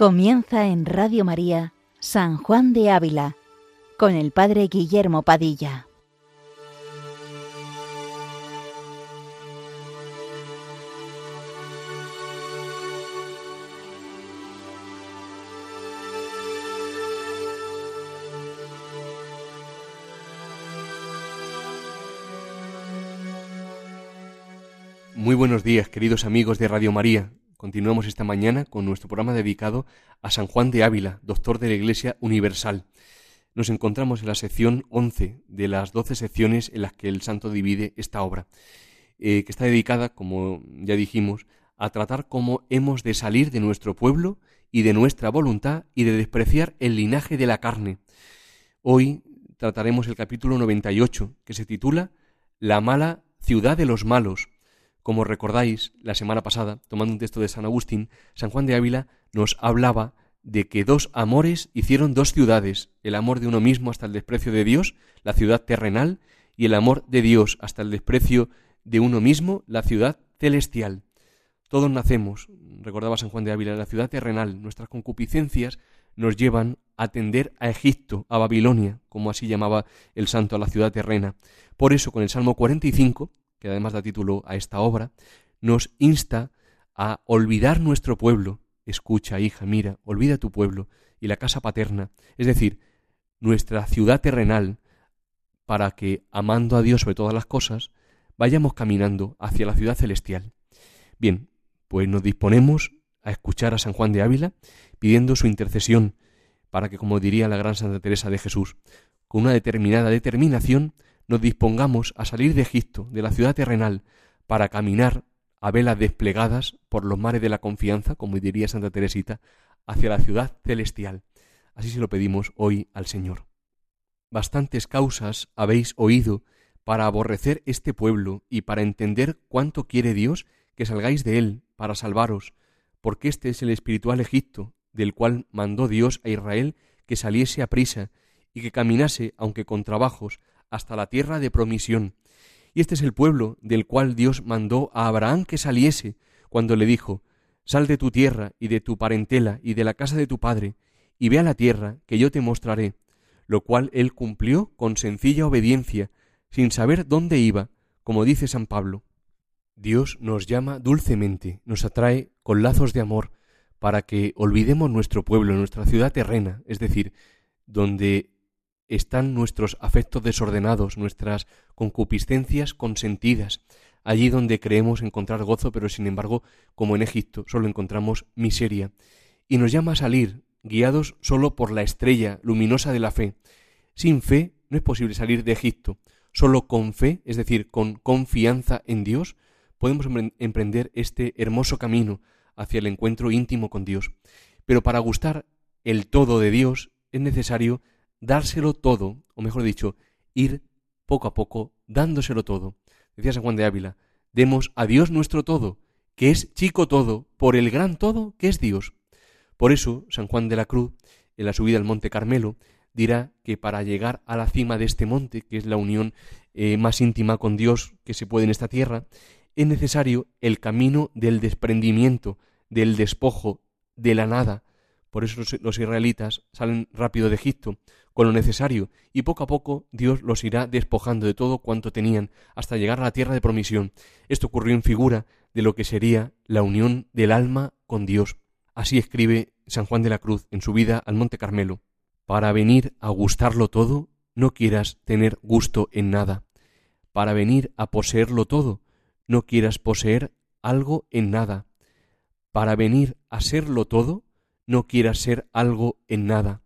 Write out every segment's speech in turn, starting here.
Comienza en Radio María San Juan de Ávila con el Padre Guillermo Padilla. Muy buenos días, queridos amigos de Radio María. Continuamos esta mañana con nuestro programa dedicado a San Juan de Ávila, doctor de la Iglesia Universal. Nos encontramos en la sección 11 de las 12 secciones en las que el santo divide esta obra, eh, que está dedicada, como ya dijimos, a tratar cómo hemos de salir de nuestro pueblo y de nuestra voluntad y de despreciar el linaje de la carne. Hoy trataremos el capítulo 98, que se titula La mala ciudad de los malos, como recordáis, la semana pasada, tomando un texto de San Agustín, San Juan de Ávila nos hablaba de que dos amores hicieron dos ciudades, el amor de uno mismo hasta el desprecio de Dios, la ciudad terrenal, y el amor de Dios hasta el desprecio de uno mismo, la ciudad celestial. Todos nacemos, recordaba San Juan de Ávila, en la ciudad terrenal. Nuestras concupiscencias nos llevan a tender a Egipto, a Babilonia, como así llamaba el santo a la ciudad terrena. Por eso, con el Salmo 45, que además da título a esta obra, nos insta a olvidar nuestro pueblo. Escucha, hija, mira, olvida tu pueblo y la casa paterna, es decir, nuestra ciudad terrenal, para que, amando a Dios sobre todas las cosas, vayamos caminando hacia la ciudad celestial. Bien, pues nos disponemos a escuchar a San Juan de Ávila, pidiendo su intercesión, para que, como diría la gran Santa Teresa de Jesús, con una determinada determinación, nos dispongamos a salir de Egipto, de la ciudad terrenal, para caminar a velas desplegadas por los mares de la confianza, como diría Santa Teresita, hacia la ciudad celestial. Así se lo pedimos hoy al Señor. Bastantes causas habéis oído para aborrecer este pueblo y para entender cuánto quiere Dios que salgáis de él para salvaros, porque este es el espiritual Egipto, del cual mandó Dios a Israel que saliese a prisa y que caminase, aunque con trabajos, hasta la tierra de promisión. Y este es el pueblo del cual Dios mandó a Abraham que saliese, cuando le dijo, Sal de tu tierra y de tu parentela y de la casa de tu padre, y ve a la tierra que yo te mostraré, lo cual él cumplió con sencilla obediencia, sin saber dónde iba, como dice San Pablo. Dios nos llama dulcemente, nos atrae con lazos de amor, para que olvidemos nuestro pueblo, nuestra ciudad terrena, es decir, donde están nuestros afectos desordenados, nuestras concupiscencias consentidas, allí donde creemos encontrar gozo, pero sin embargo, como en Egipto, solo encontramos miseria. Y nos llama a salir, guiados solo por la estrella luminosa de la fe. Sin fe no es posible salir de Egipto. Solo con fe, es decir, con confianza en Dios, podemos emprender este hermoso camino hacia el encuentro íntimo con Dios. Pero para gustar el todo de Dios es necesario dárselo todo, o mejor dicho, ir poco a poco dándoselo todo. Decía San Juan de Ávila, demos a Dios nuestro todo, que es chico todo, por el gran todo que es Dios. Por eso, San Juan de la Cruz, en la subida al Monte Carmelo, dirá que para llegar a la cima de este monte, que es la unión eh, más íntima con Dios que se puede en esta tierra, es necesario el camino del desprendimiento, del despojo, de la nada. Por eso los israelitas salen rápido de Egipto, con lo necesario, y poco a poco Dios los irá despojando de todo cuanto tenían, hasta llegar a la tierra de promisión. Esto ocurrió en figura de lo que sería la unión del alma con Dios. Así escribe San Juan de la Cruz en su vida al Monte Carmelo. Para venir a gustarlo todo, no quieras tener gusto en nada. Para venir a poseerlo todo, no quieras poseer algo en nada. Para venir a serlo todo, no quieras ser algo en nada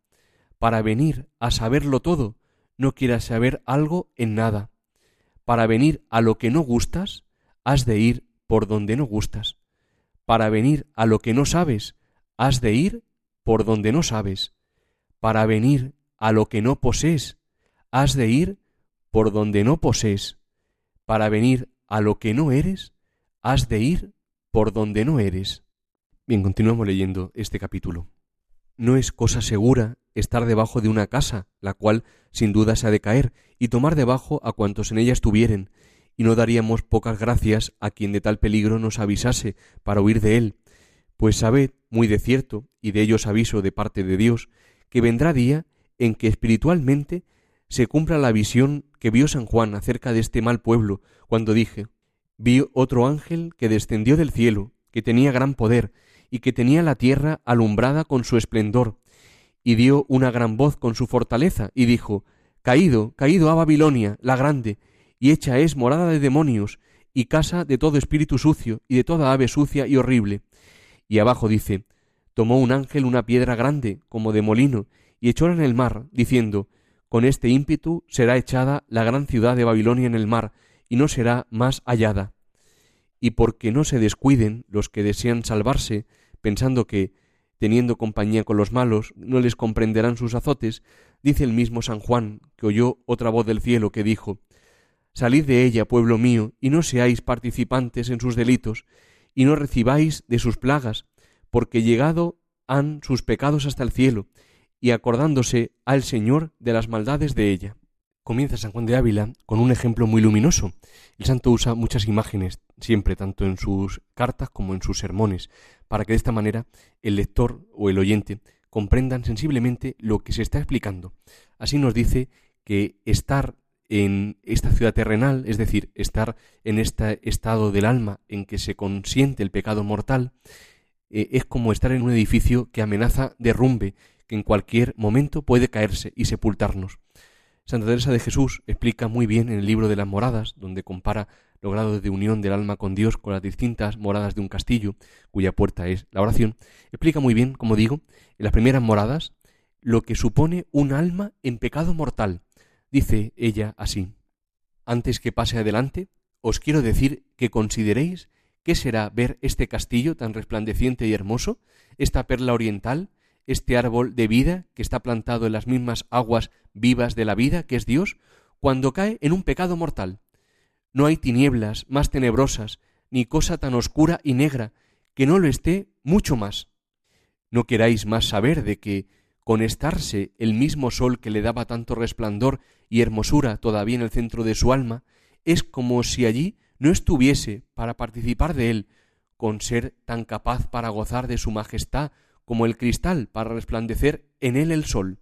para venir a saberlo todo, no quieras saber algo en nada. Para venir a lo que no gustas, has de ir por donde no gustas. Para venir a lo que no sabes, has de ir por donde no sabes. Para venir a lo que no posees, has de ir por donde no posees. Para venir a lo que no eres, has de ir por donde no eres. Bien, continuamos leyendo este capítulo. No es cosa segura estar debajo de una casa, la cual sin duda se ha de caer, y tomar debajo a cuantos en ella estuvieren, y no daríamos pocas gracias a quien de tal peligro nos avisase para huir de él. Pues sabed muy de cierto, y de ellos aviso de parte de Dios, que vendrá día en que espiritualmente se cumpla la visión que vio San Juan acerca de este mal pueblo, cuando dije, vi otro ángel que descendió del cielo, que tenía gran poder, y que tenía la tierra alumbrada con su esplendor, y dio una gran voz con su fortaleza, y dijo, Caído, caído a Babilonia, la grande, y hecha es morada de demonios, y casa de todo espíritu sucio, y de toda ave sucia y horrible. Y abajo dice, tomó un ángel una piedra grande, como de molino, y echóla en el mar, diciendo, Con este ímpetu será echada la gran ciudad de Babilonia en el mar, y no será más hallada. Y porque no se descuiden los que desean salvarse, pensando que, teniendo compañía con los malos, no les comprenderán sus azotes, dice el mismo San Juan, que oyó otra voz del cielo que dijo, Salid de ella, pueblo mío, y no seáis participantes en sus delitos, y no recibáis de sus plagas, porque llegado han sus pecados hasta el cielo, y acordándose al Señor de las maldades de ella. Comienza San Juan de Ávila con un ejemplo muy luminoso. El santo usa muchas imágenes, siempre, tanto en sus cartas como en sus sermones, para que de esta manera el lector o el oyente comprendan sensiblemente lo que se está explicando. Así nos dice que estar en esta ciudad terrenal, es decir, estar en este estado del alma en que se consiente el pecado mortal, eh, es como estar en un edificio que amenaza derrumbe, que en cualquier momento puede caerse y sepultarnos. Santa Teresa de Jesús explica muy bien en el libro de las moradas, donde compara los grados de unión del alma con Dios con las distintas moradas de un castillo, cuya puerta es la oración, explica muy bien, como digo, en las primeras moradas, lo que supone un alma en pecado mortal, Dice ella así, Antes que pase adelante, os quiero decir que consideréis qué será ver este castillo tan resplandeciente y hermoso, esta perla oriental, este árbol de vida que está plantado en las mismas aguas vivas de la vida que es Dios, cuando cae en un pecado mortal. No hay tinieblas más tenebrosas, ni cosa tan oscura y negra, que no lo esté mucho más. No queráis más saber de que con estarse el mismo sol que le daba tanto resplandor y hermosura todavía en el centro de su alma, es como si allí no estuviese para participar de él, con ser tan capaz para gozar de su majestad como el cristal para resplandecer en él el sol.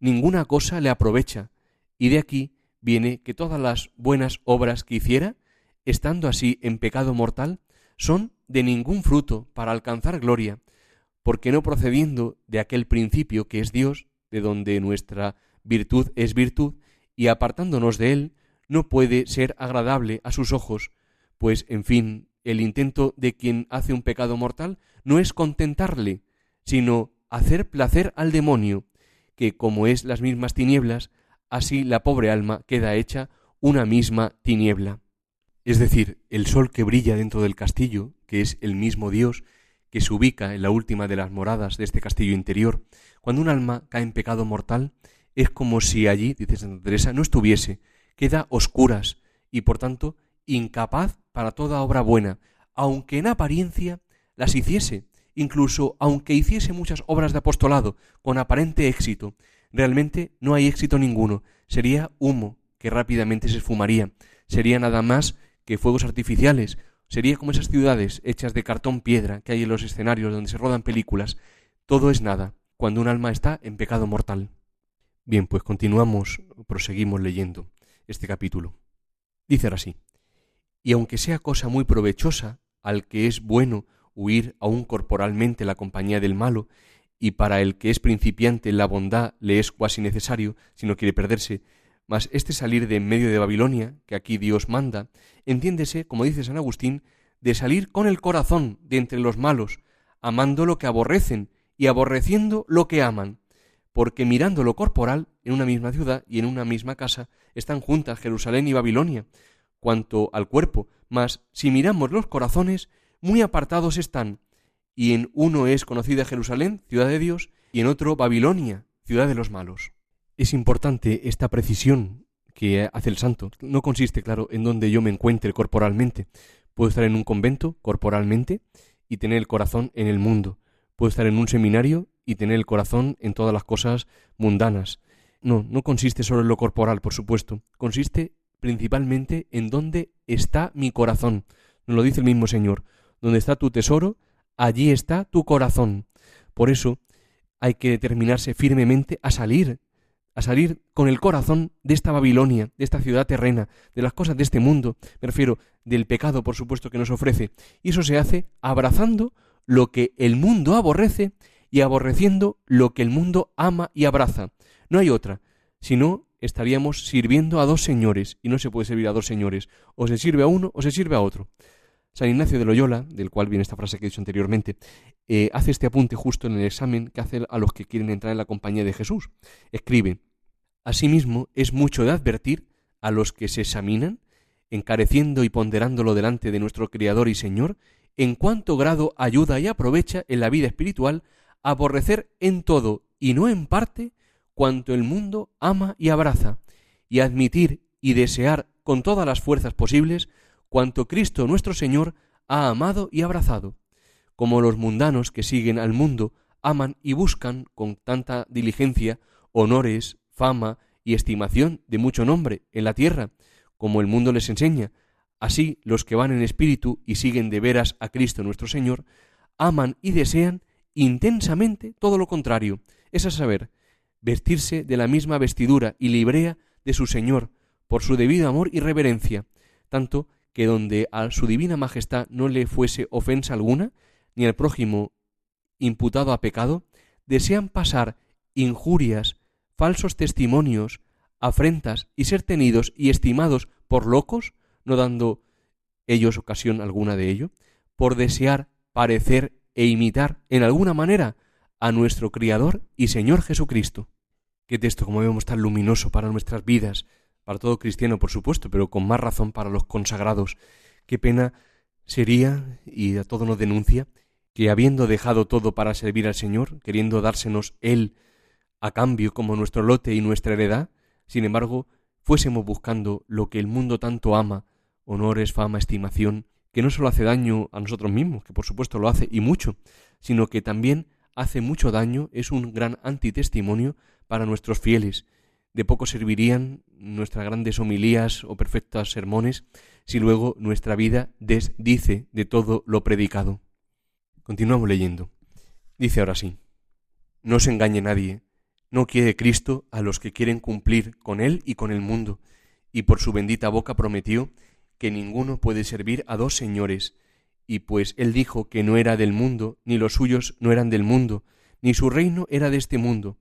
Ninguna cosa le aprovecha, y de aquí viene que todas las buenas obras que hiciera, estando así en pecado mortal, son de ningún fruto para alcanzar gloria, porque no procediendo de aquel principio que es Dios, de donde nuestra virtud es virtud, y apartándonos de él, no puede ser agradable a sus ojos, pues, en fin, el intento de quien hace un pecado mortal no es contentarle, sino hacer placer al demonio, que como es las mismas tinieblas, así la pobre alma queda hecha una misma tiniebla. Es decir, el sol que brilla dentro del castillo, que es el mismo Dios, que se ubica en la última de las moradas de este castillo interior, cuando un alma cae en pecado mortal, es como si allí, dice Santa Teresa, no estuviese, queda oscuras y por tanto incapaz para toda obra buena, aunque en apariencia las hiciese, incluso aunque hiciese muchas obras de apostolado con aparente éxito, realmente no hay éxito ninguno, sería humo que rápidamente se esfumaría, sería nada más que fuegos artificiales Sería como esas ciudades hechas de cartón piedra que hay en los escenarios donde se rodan películas. Todo es nada, cuando un alma está en pecado mortal. Bien, pues continuamos, proseguimos leyendo este capítulo. Dice así, y aunque sea cosa muy provechosa al que es bueno huir aún corporalmente la compañía del malo, y para el que es principiante la bondad le es cuasi necesario, si no quiere perderse, mas este salir de en medio de Babilonia, que aquí Dios manda, entiéndese, como dice San Agustín, de salir con el corazón de entre los malos, amando lo que aborrecen y aborreciendo lo que aman, porque mirando lo corporal, en una misma ciudad y en una misma casa están juntas Jerusalén y Babilonia, cuanto al cuerpo, mas si miramos los corazones, muy apartados están, y en uno es conocida Jerusalén, ciudad de Dios, y en otro Babilonia, ciudad de los malos. Es importante esta precisión que hace el santo. No consiste, claro, en donde yo me encuentre corporalmente. Puedo estar en un convento corporalmente y tener el corazón en el mundo. Puedo estar en un seminario y tener el corazón en todas las cosas mundanas. No, no consiste solo en lo corporal, por supuesto. Consiste principalmente en dónde está mi corazón. Nos lo dice el mismo Señor. Donde está tu tesoro, allí está tu corazón. Por eso hay que determinarse firmemente a salir, a salir con el corazón de esta Babilonia, de esta ciudad terrena, de las cosas de este mundo, me refiero del pecado, por supuesto, que nos ofrece. Y eso se hace abrazando lo que el mundo aborrece y aborreciendo lo que el mundo ama y abraza. No hay otra, sino estaríamos sirviendo a dos señores, y no se puede servir a dos señores, o se sirve a uno o se sirve a otro. San Ignacio de Loyola, del cual viene esta frase que he dicho anteriormente, eh, hace este apunte justo en el examen que hace a los que quieren entrar en la compañía de Jesús. Escribe, Asimismo, es mucho de advertir a los que se examinan, encareciendo y ponderándolo delante de nuestro Criador y Señor, en cuánto grado ayuda y aprovecha en la vida espiritual aborrecer en todo y no en parte cuanto el mundo ama y abraza, y admitir y desear con todas las fuerzas posibles cuanto Cristo nuestro Señor ha amado y abrazado, como los mundanos que siguen al mundo aman y buscan con tanta diligencia honores, fama y estimación de mucho nombre en la tierra, como el mundo les enseña, así los que van en espíritu y siguen de veras a Cristo nuestro Señor, aman y desean intensamente todo lo contrario, es a saber, vestirse de la misma vestidura y librea de su Señor, por su debido amor y reverencia, tanto que donde a su divina majestad no le fuese ofensa alguna, ni al prójimo imputado a pecado, desean pasar injurias, falsos testimonios, afrentas y ser tenidos y estimados por locos, no dando ellos ocasión alguna de ello, por desear parecer e imitar en alguna manera a nuestro Criador y Señor Jesucristo. Qué texto, como vemos, tan luminoso para nuestras vidas, para todo cristiano, por supuesto, pero con más razón para los consagrados. Qué pena sería, y a todo nos denuncia, que habiendo dejado todo para servir al Señor, queriendo dársenos Él a cambio como nuestro lote y nuestra heredad, sin embargo, fuésemos buscando lo que el mundo tanto ama, honores, fama, estimación, que no solo hace daño a nosotros mismos, que por supuesto lo hace y mucho, sino que también hace mucho daño, es un gran antitestimonio para nuestros fieles, de poco servirían nuestras grandes homilías o perfectos sermones si luego nuestra vida desdice de todo lo predicado. Continuamos leyendo. Dice ahora sí. No se engañe nadie. No quiere Cristo a los que quieren cumplir con Él y con el mundo, y por su bendita boca prometió que ninguno puede servir a dos señores, y pues Él dijo que no era del mundo, ni los suyos no eran del mundo, ni su reino era de este mundo.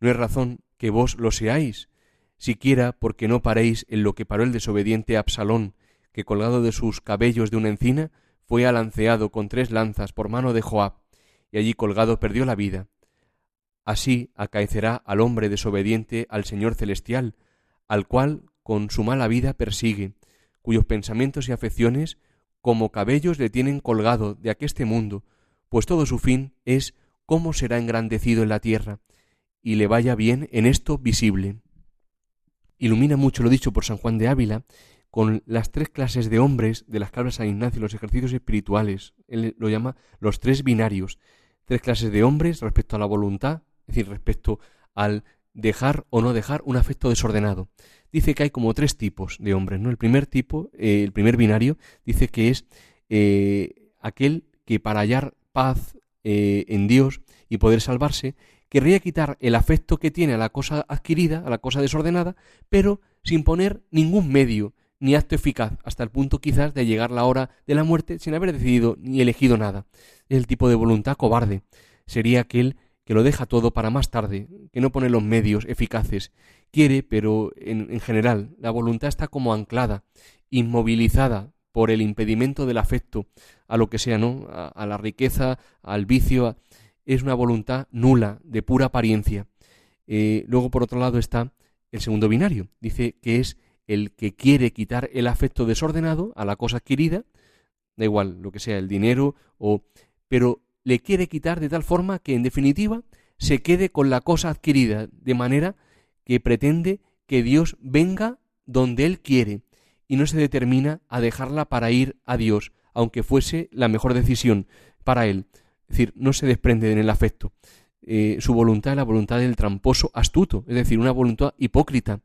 No es razón que vos lo seáis, siquiera porque no paréis en lo que paró el desobediente Absalón, que colgado de sus cabellos de una encina, fue alanceado con tres lanzas por mano de Joab, y allí colgado perdió la vida. Así acaecerá al hombre desobediente al Señor celestial, al cual con su mala vida persigue, cuyos pensamientos y afecciones como cabellos le tienen colgado de aqueste mundo, pues todo su fin es cómo será engrandecido en la tierra, y le vaya bien en esto visible. Ilumina mucho lo dicho por San Juan de Ávila con las tres clases de hombres de las cabras San Ignacio, los ejercicios espirituales. Él lo llama los tres binarios. Tres clases de hombres respecto a la voluntad, es decir, respecto al dejar o no dejar un afecto desordenado. Dice que hay como tres tipos de hombres. ¿no? El primer tipo, eh, el primer binario, dice que es eh, aquel que para hallar paz eh, en Dios y poder salvarse, querría quitar el afecto que tiene a la cosa adquirida, a la cosa desordenada, pero sin poner ningún medio ni acto eficaz, hasta el punto quizás de llegar la hora de la muerte sin haber decidido ni elegido nada. El tipo de voluntad cobarde. Sería aquel que lo deja todo para más tarde, que no pone los medios eficaces. Quiere, pero en, general, la voluntad está como anclada, inmovilizada por el impedimento del afecto a lo que sea, ¿no? A, la riqueza, al vicio, es una voluntad nula, de pura apariencia. Eh, luego, por otro lado, está el segundo binario. Dice que es el que quiere quitar el afecto desordenado a la cosa adquirida, da igual lo que sea, el dinero, o, pero le quiere quitar de tal forma que, en definitiva, se quede con la cosa adquirida, de manera que pretende que Dios venga donde Él quiere y no se determina a dejarla para ir a Dios, aunque fuese la mejor decisión para Él. Es decir, no se desprende en el afecto. Eh, su voluntad es la voluntad del tramposo astuto, es decir, una voluntad hipócrita.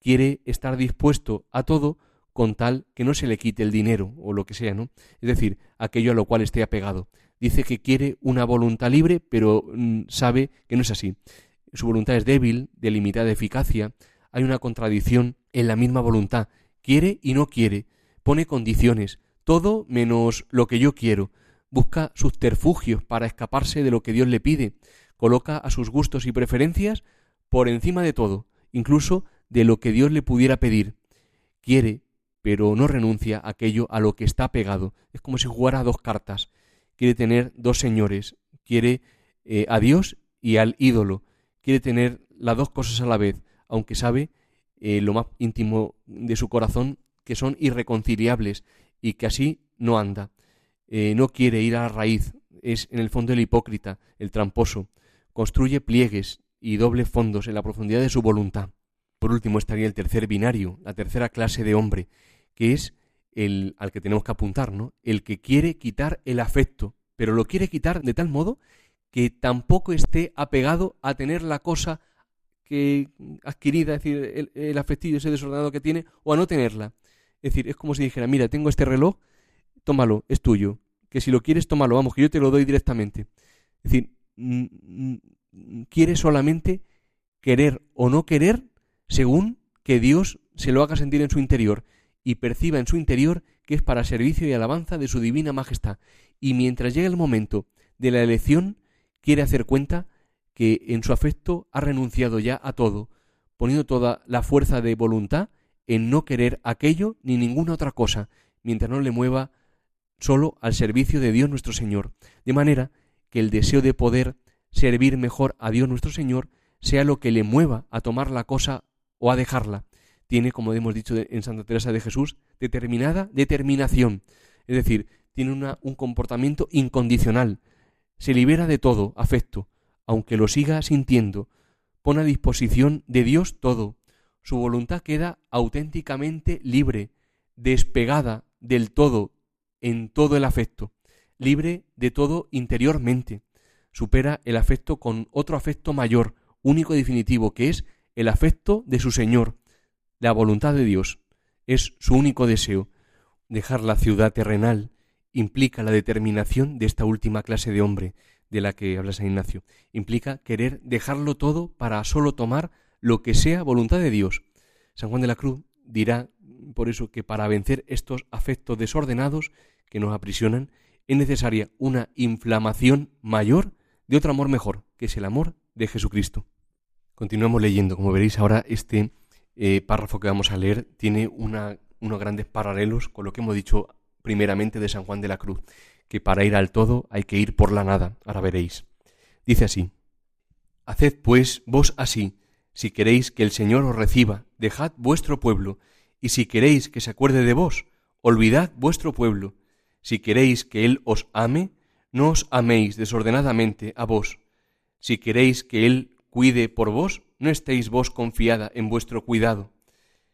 Quiere estar dispuesto a todo con tal que no se le quite el dinero o lo que sea, ¿no? Es decir, aquello a lo cual esté apegado. Dice que quiere una voluntad libre, pero mm, sabe que no es así. Su voluntad es débil, de limitada eficacia. Hay una contradicción en la misma voluntad. Quiere y no quiere. Pone condiciones. Todo menos lo que yo quiero. Busca subterfugios para escaparse de lo que Dios le pide. Coloca a sus gustos y preferencias por encima de todo, incluso de lo que Dios le pudiera pedir. Quiere, pero no renuncia a aquello a lo que está pegado. Es como si jugara dos cartas. Quiere tener dos señores. Quiere eh, a Dios y al ídolo. Quiere tener las dos cosas a la vez, aunque sabe eh, lo más íntimo de su corazón que son irreconciliables y que así no anda. Eh, no quiere ir a la raíz, es en el fondo el hipócrita, el tramposo. Construye pliegues y doble fondos en la profundidad de su voluntad. Por último estaría el tercer binario, la tercera clase de hombre, que es el al que tenemos que apuntar, ¿no? El que quiere quitar el afecto, pero lo quiere quitar de tal modo que tampoco esté apegado a tener la cosa que adquirida, es decir, el, el afectivo ese desordenado que tiene, o a no tenerla. Es decir, es como si dijera, mira, tengo este reloj, tómalo, es tuyo. Que si lo quieres, tómalo, vamos, que yo te lo doy directamente. Es decir, quiere solamente querer o no querer según que Dios se lo haga sentir en su interior y perciba en su interior que es para servicio y alabanza de su divina majestad. Y mientras llega el momento de la elección, quiere hacer cuenta que en su afecto ha renunciado ya a todo, poniendo toda la fuerza de voluntad en no querer aquello ni ninguna otra cosa, mientras no le mueva solo al servicio de Dios nuestro Señor, de manera que el deseo de poder servir mejor a Dios nuestro Señor sea lo que le mueva a tomar la cosa o a dejarla. Tiene, como hemos dicho en Santa Teresa de Jesús, determinada determinación. Es decir, tiene una, un comportamiento incondicional. Se libera de todo afecto, aunque lo siga sintiendo. Pone a disposición de Dios todo. Su voluntad queda auténticamente libre, despegada del todo en todo el afecto, libre de todo interiormente. Supera el afecto con otro afecto mayor, único y definitivo, que es el afecto de su Señor, la voluntad de Dios. Es su único deseo. Dejar la ciudad terrenal implica la determinación de esta última clase de hombre de la que habla San Ignacio. Implica querer dejarlo todo para solo tomar lo que sea voluntad de Dios. San Juan de la Cruz dirá por eso que para vencer estos afectos desordenados que nos aprisionan es necesaria una inflamación mayor de otro amor mejor, que es el amor de Jesucristo. Continuamos leyendo. Como veréis ahora, este eh, párrafo que vamos a leer tiene una, unos grandes paralelos con lo que hemos dicho primeramente de San Juan de la Cruz, que para ir al todo hay que ir por la nada. Ahora veréis. Dice así. Haced pues vos así, si queréis que el Señor os reciba, dejad vuestro pueblo, y si queréis que se acuerde de vos, olvidad vuestro pueblo. Si queréis que Él os ame, no os améis desordenadamente a vos. Si queréis que Él cuide por vos, no estéis vos confiada en vuestro cuidado.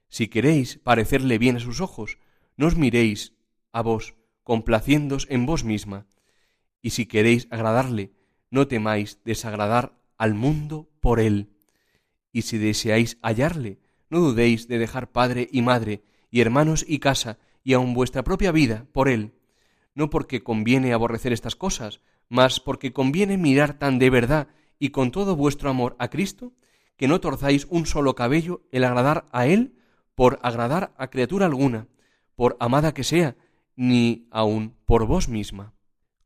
Si queréis parecerle bien a sus ojos, no os miréis a vos, complaciéndos en vos misma. Y si queréis agradarle, no temáis desagradar al mundo por él. Y si deseáis hallarle, no dudéis de dejar padre y madre, y hermanos y casa, y aun vuestra propia vida por él, no porque conviene aborrecer estas cosas, mas porque conviene mirar tan de verdad y con todo vuestro amor a Cristo, que no torzáis un solo cabello el agradar a Él por agradar a criatura alguna, por amada que sea, ni aun por vos misma.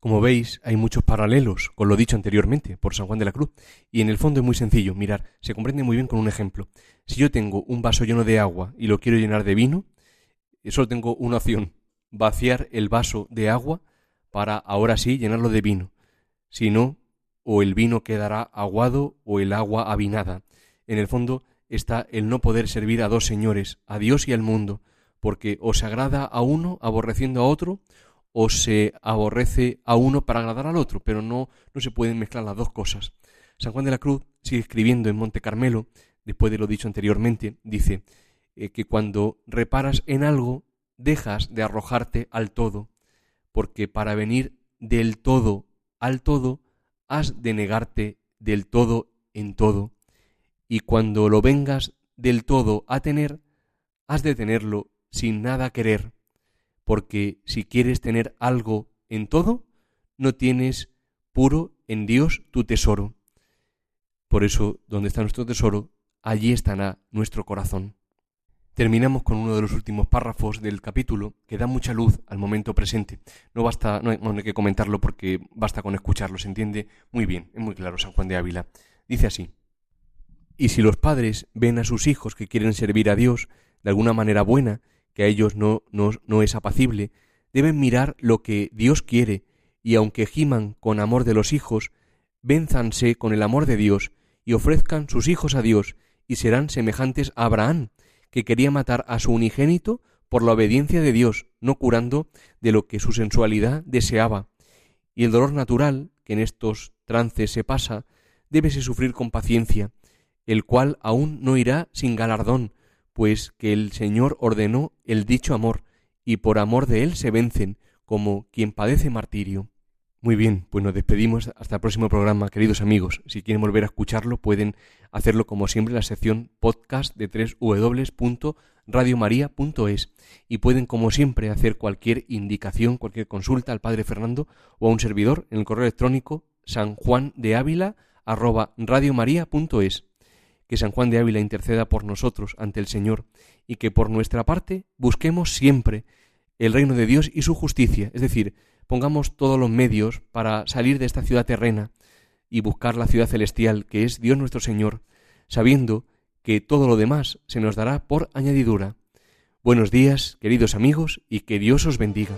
Como veis, hay muchos paralelos con lo dicho anteriormente por San Juan de la Cruz, y en el fondo es muy sencillo, mirar, se comprende muy bien con un ejemplo. Si yo tengo un vaso lleno de agua y lo quiero llenar de vino, solo tengo una opción, vaciar el vaso de agua para ahora sí llenarlo de vino. Si no, o el vino quedará aguado o el agua avinada. En el fondo está el no poder servir a dos señores, a Dios y al mundo, porque o se agrada a uno aborreciendo a otro, o se aborrece a uno para agradar al otro, pero no, no se pueden mezclar las dos cosas. San Juan de la Cruz sigue escribiendo en Monte Carmelo, después de lo dicho anteriormente, dice eh, que cuando reparas en algo, dejas de arrojarte al todo, porque para venir del todo al todo, has de negarte del todo en todo, y cuando lo vengas del todo a tener, has de tenerlo sin nada querer, porque si quieres tener algo en todo, no tienes puro en Dios tu tesoro. Por eso, donde está nuestro tesoro, allí estará nuestro corazón. Terminamos con uno de los últimos párrafos del capítulo que da mucha luz al momento presente. No basta, no hay, que comentarlo porque basta con escucharlo, se entiende muy bien, es muy claro San Juan de Ávila. Dice así: Y si los padres ven a sus hijos que quieren servir a Dios de alguna manera buena, que a ellos no, no, no es apacible, deben mirar lo que Dios quiere, y aunque giman con amor de los hijos, vénzanse con el amor de Dios y ofrezcan sus hijos a Dios, y serán semejantes a Abraham, que quería matar a su unigénito por la obediencia de Dios, no curando de lo que su sensualidad deseaba. Y el dolor natural, que en estos trances se pasa, débese sufrir con paciencia, el cual aún no irá sin galardón, pues que el Señor ordenó el dicho amor, y por amor de él se vencen, como quien padece martirio. Muy bien, pues nos despedimos hasta el próximo programa, queridos amigos. Si quieren volver a escucharlo, pueden hacerlo como siempre en la sección podcast de www.radiomaria.es y pueden como siempre hacer cualquier indicación, cualquier consulta al Padre Fernando o a un servidor en el correo electrónico sanjuandeávila@radiomaria.es. Que San Juan de Ávila interceda por nosotros ante el Señor y que por nuestra parte busquemos siempre el reino de Dios y su justicia, es decir, pongamos todos los medios para salir de esta ciudad terrena y buscar la ciudad celestial, que es Dios nuestro Señor, sabiendo que todo lo demás se nos dará por añadidura. Buenos días, queridos amigos, y que Dios os bendiga.